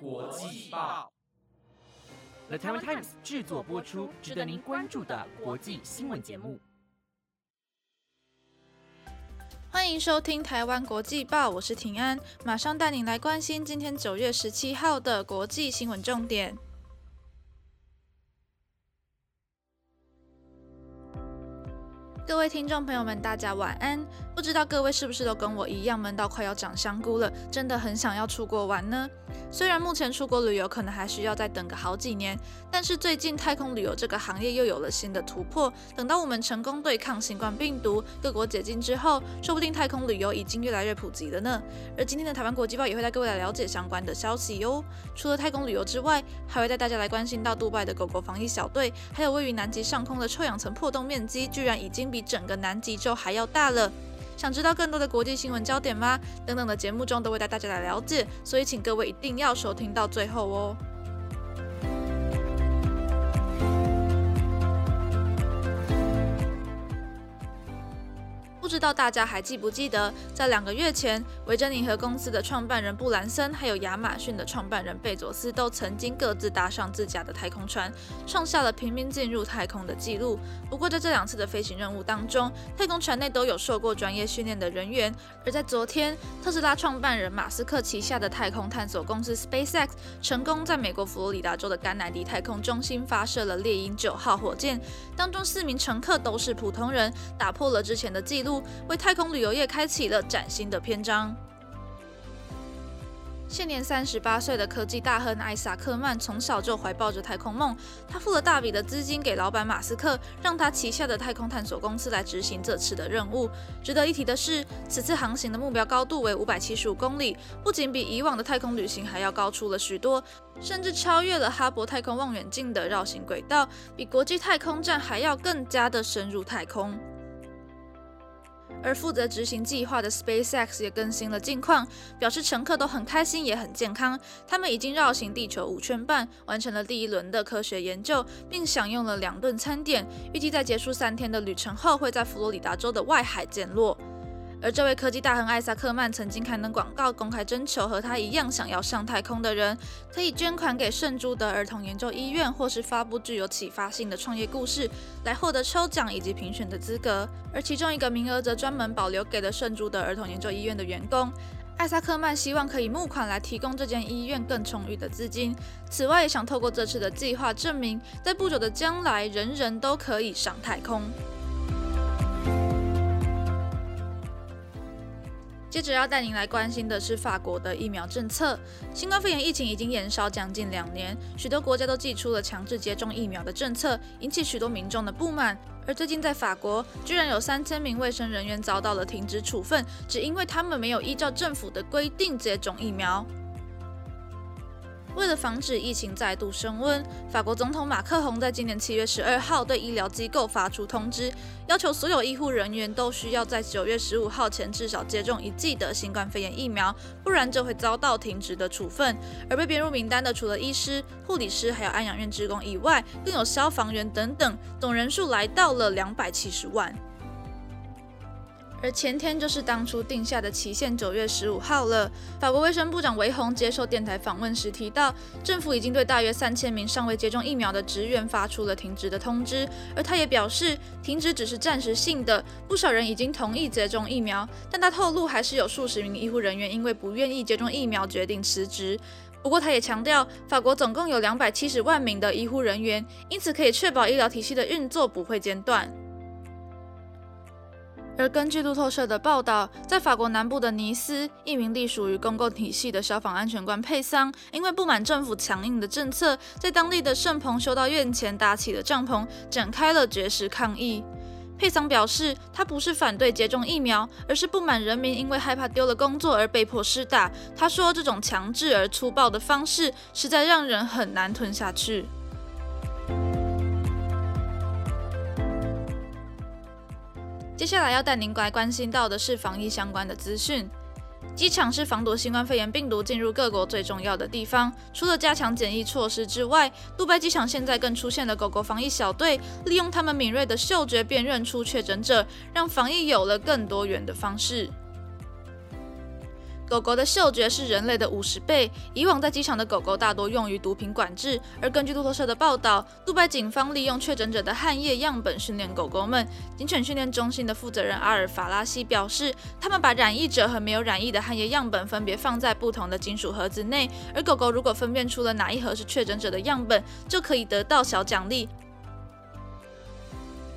国际报，The Taiwan Times 制作播出，值得您关注的国际新闻节目。欢迎收听台湾国际报，我是庭安，马上带您来关心今天九月十七号的国际新闻重点。各位听众朋友们，大家晚安。不知道各位是不是都跟我一样闷到快要长香菇了，真的很想要出国玩呢？虽然目前出国旅游可能还需要再等个好几年，但是最近太空旅游这个行业又有了新的突破。等到我们成功对抗新冠病毒，各国解禁之后，说不定太空旅游已经越来越普及了呢。而今天的台湾国际报也会带各位来了解相关的消息哟。除了太空旅游之外，还会带大家来关心到杜拜的狗狗防疫小队，还有位于南极上空的臭氧层破洞面积，居然已经比整个南极洲还要大了。想知道更多的国际新闻焦点吗？等等的节目中都会带大家来了解，所以请各位一定要收听到最后哦。不知道大家还记不记得，在两个月前，维珍妮和公司的创办人布兰森，还有亚马逊的创办人贝佐斯，都曾经各自搭上自家的太空船，创下了平民进入太空的记录。不过，在这两次的飞行任务当中，太空船内都有受过专业训练的人员。而在昨天，特斯拉创办人马斯克旗下的太空探索公司 SpaceX 成功在美国佛罗里达州的甘乃迪太空中心发射了猎鹰九号火箭，当中四名乘客都是普通人，打破了之前的记录。为太空旅游业开启了崭新的篇章。现年三十八岁的科技大亨艾萨克曼从小就怀抱着太空梦，他付了大笔的资金给老板马斯克，让他旗下的太空探索公司来执行这次的任务。值得一提的是，此次航行的目标高度为五百七十五公里，不仅比以往的太空旅行还要高出了许多，甚至超越了哈勃太空望远镜的绕行轨道，比国际太空站还要更加的深入太空。而负责执行计划的 SpaceX 也更新了近况，表示乘客都很开心，也很健康。他们已经绕行地球五圈半，完成了第一轮的科学研究，并享用了两顿餐点。预计在结束三天的旅程后，会在佛罗里达州的外海降落。而这位科技大亨艾萨克曼曾经刊登广告，公开征求和他一样想要上太空的人，可以捐款给圣朱德儿童研究医院，或是发布具有启发性的创业故事，来获得抽奖以及评选的资格。而其中一个名额则专门保留给了圣朱德儿童研究医院的员工。艾萨克曼希望可以募款来提供这间医院更充裕的资金。此外，也想透过这次的计划证明，在不久的将来，人人都可以上太空。接着要带您来关心的是法国的疫苗政策。新冠肺炎疫情已经延烧将近两年，许多国家都祭出了强制接种疫苗的政策，引起许多民众的不满。而最近在法国，居然有三千名卫生人员遭到了停职处分，只因为他们没有依照政府的规定接种疫苗。为了防止疫情再度升温，法国总统马克宏在今年七月十二号对医疗机构发出通知，要求所有医护人员都需要在九月十五号前至少接种一剂的新冠肺炎疫苗，不然就会遭到停职的处分。而被编入名单的，除了医师、护理师，还有安养院职工以外，更有消防员等等，总人数来到了两百七十万。而前天就是当初定下的期限，九月十五号了。法国卫生部长维洪接受电台访问时提到，政府已经对大约三千名尚未接种疫苗的职员发出了停职的通知。而他也表示，停职只是暂时性的，不少人已经同意接种疫苗。但他透露，还是有数十名医护人员因为不愿意接种疫苗，决定辞职。不过他也强调，法国总共有两百七十万名的医护人员，因此可以确保医疗体系的运作不会间断。而根据路透社的报道，在法国南部的尼斯，一名隶属于公共体系的消防安全官佩桑，因为不满政府强硬的政策，在当地的圣蓬修道院前搭起了帐篷，展开了绝食抗议。佩桑表示，他不是反对接种疫苗，而是不满人民因为害怕丢了工作而被迫施打。他说，这种强制而粗暴的方式，实在让人很难吞下去。接下来要带您来关心到的是防疫相关的资讯。机场是防毒新冠肺炎病毒进入各国最重要的地方。除了加强检疫措施之外，杜拜机场现在更出现了狗狗防疫小队，利用他们敏锐的嗅觉辨认出确诊者，让防疫有了更多元的方式。狗狗的嗅觉是人类的五十倍。以往在机场的狗狗大多用于毒品管制，而根据路透社的报道，杜拜警方利用确诊者的汗液样本训练狗狗们。警犬训练中心的负责人阿尔法拉西表示，他们把染疫者和没有染疫的汗液样本分别放在不同的金属盒子内，而狗狗如果分辨出了哪一盒是确诊者的样本，就可以得到小奖励。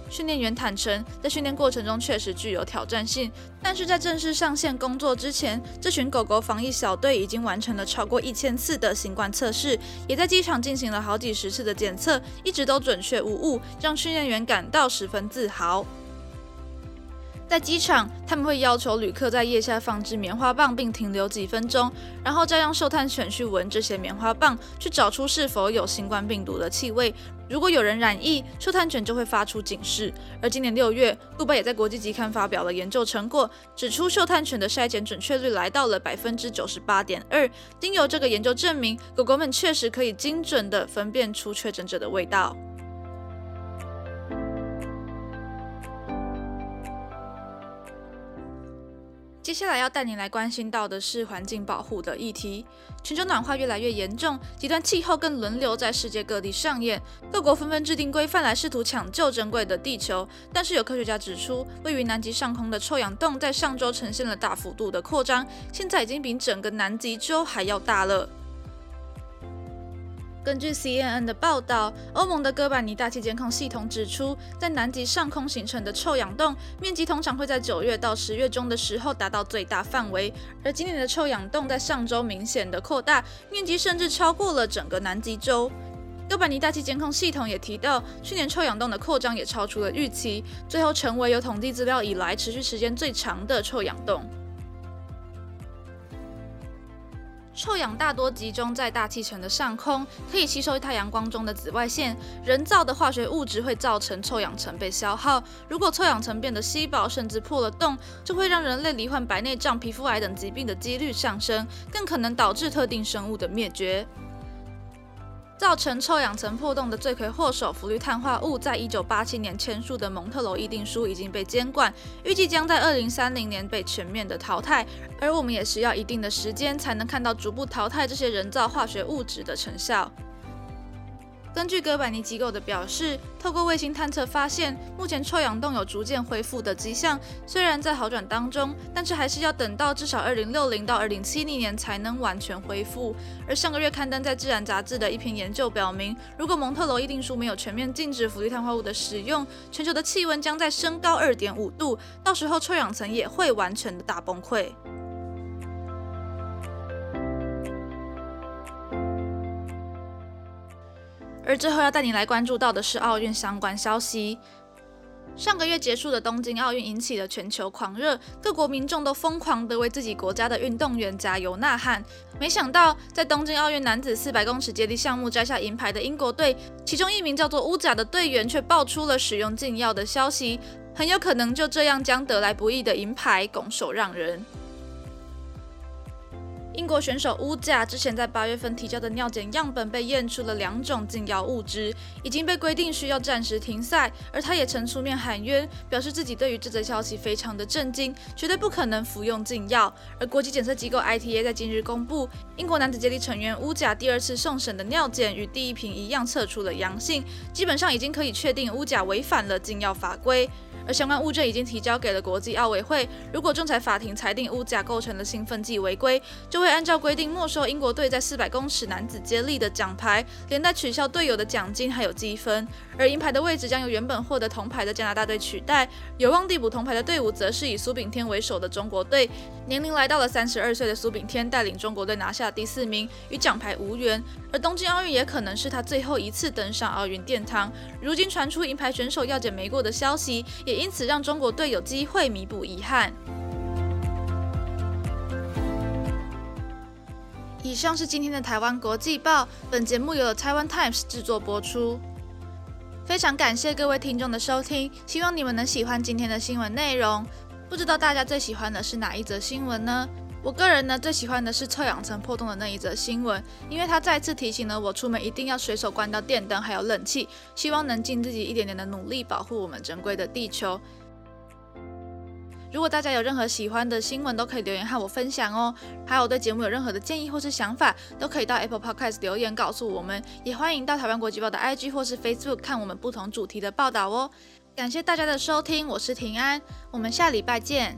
训练员坦承，在训练过程中确实具有挑战性，但是在正式上线工作之前，这群狗狗防疫小队已经完成了超过一千次的新冠测试，也在机场进行了好几十次的检测，一直都准确无误，让训练员感到十分自豪。在机场，他们会要求旅客在腋下放置棉花棒，并停留几分钟，然后再让嗅探犬去闻这些棉花棒，去找出是否有新冠病毒的气味。如果有人染疫，嗅探犬就会发出警示。而今年六月，杜拜也在国际期刊发表了研究成果，指出嗅探犬的筛检准确率来到了百分之九十八点二。经由这个研究证明，狗狗们确实可以精准地分辨出确诊者的味道。接下来要带您来关心到的是环境保护的议题。全球暖化越来越严重，极端气候更轮流在世界各地上演，各国纷纷制定规范来试图抢救珍贵的地球。但是有科学家指出，位于南极上空的臭氧洞在上周呈现了大幅度的扩张，现在已经比整个南极洲还要大了。根据 CNN 的报道，欧盟的哥白尼大气监控系统指出，在南极上空形成的臭氧洞面积通常会在九月到十月中的时候达到最大范围，而今年的臭氧洞在上周明显的扩大，面积甚至超过了整个南极洲。哥白尼大气监控系统也提到，去年臭氧洞的扩张也超出了预期，最后成为有统计资料以来持续时间最长的臭氧洞。臭氧大多集中在大气层的上空，可以吸收太阳光中的紫外线。人造的化学物质会造成臭氧层被消耗。如果臭氧层变得稀薄，甚至破了洞，就会让人类罹患白内障、皮肤癌等疾病的几率上升，更可能导致特定生物的灭绝。造成臭氧层破洞的罪魁祸首氟氯碳化物，在一九八七年签署的蒙特罗议定书已经被监管，预计将在二零三零年被全面的淘汰。而我们也需要一定的时间，才能看到逐步淘汰这些人造化学物质的成效。根据哥白尼机构的表示，透过卫星探测发现，目前臭氧洞有逐渐恢复的迹象，虽然在好转当中，但是还是要等到至少二零六零到二零七零年才能完全恢复。而上个月刊登在《自然》杂志的一篇研究表明，如果蒙特罗议定书没有全面禁止氟氯碳化物的使用，全球的气温将在升高二点五度，到时候臭氧层也会完全的大崩溃。而最后要带你来关注到的是奥运相关消息。上个月结束的东京奥运引起了全球狂热，各国民众都疯狂地为自己国家的运动员加油呐喊。没想到，在东京奥运男子400公尺接力项目摘下银牌的英国队，其中一名叫做乌甲的队员却爆出了使用禁药的消息，很有可能就这样将得来不易的银牌拱手让人。英国选手乌甲之前在八月份提交的尿检样本被验出了两种禁药物质，已经被规定需要暂时停赛。而他也曾出面喊冤，表示自己对于这则消息非常的震惊，绝对不可能服用禁药。而国际检测机构 ITA 在今日公布，英国男子接力成员乌甲第二次送审的尿检与第一瓶一样测出了阳性，基本上已经可以确定乌甲违反了禁药法规。而相关物证已经提交给了国际奥委会。如果仲裁法庭裁定乌甲构成了兴奋剂违规，就会会按照规定没收英国队在400公尺男子接力的奖牌，连带取消队友的奖金还有积分。而银牌的位置将由原本获得铜牌的加拿大队取代。有望递补铜牌的队伍则是以苏炳添为首的中国队。年龄来到了三十二岁的苏炳添带领中国队拿下第四名，与奖牌无缘。而东京奥运也可能是他最后一次登上奥运殿堂。如今传出银牌选手要检没过的消息，也因此让中国队有机会弥补遗憾。以上是今天的台湾国际报，本节目由台湾 Times 制作播出。非常感谢各位听众的收听，希望你们能喜欢今天的新闻内容。不知道大家最喜欢的是哪一则新闻呢？我个人呢最喜欢的是臭氧层破洞的那一则新闻，因为它再次提醒了我出门一定要随手关掉电灯还有冷气，希望能尽自己一点点的努力保护我们珍贵的地球。如果大家有任何喜欢的新闻，都可以留言和我分享哦。还有对节目有任何的建议或是想法，都可以到 Apple Podcast 留言告诉我们。也欢迎到台湾国际报的 IG 或是 Facebook 看我们不同主题的报道哦。感谢大家的收听，我是平安，我们下礼拜见。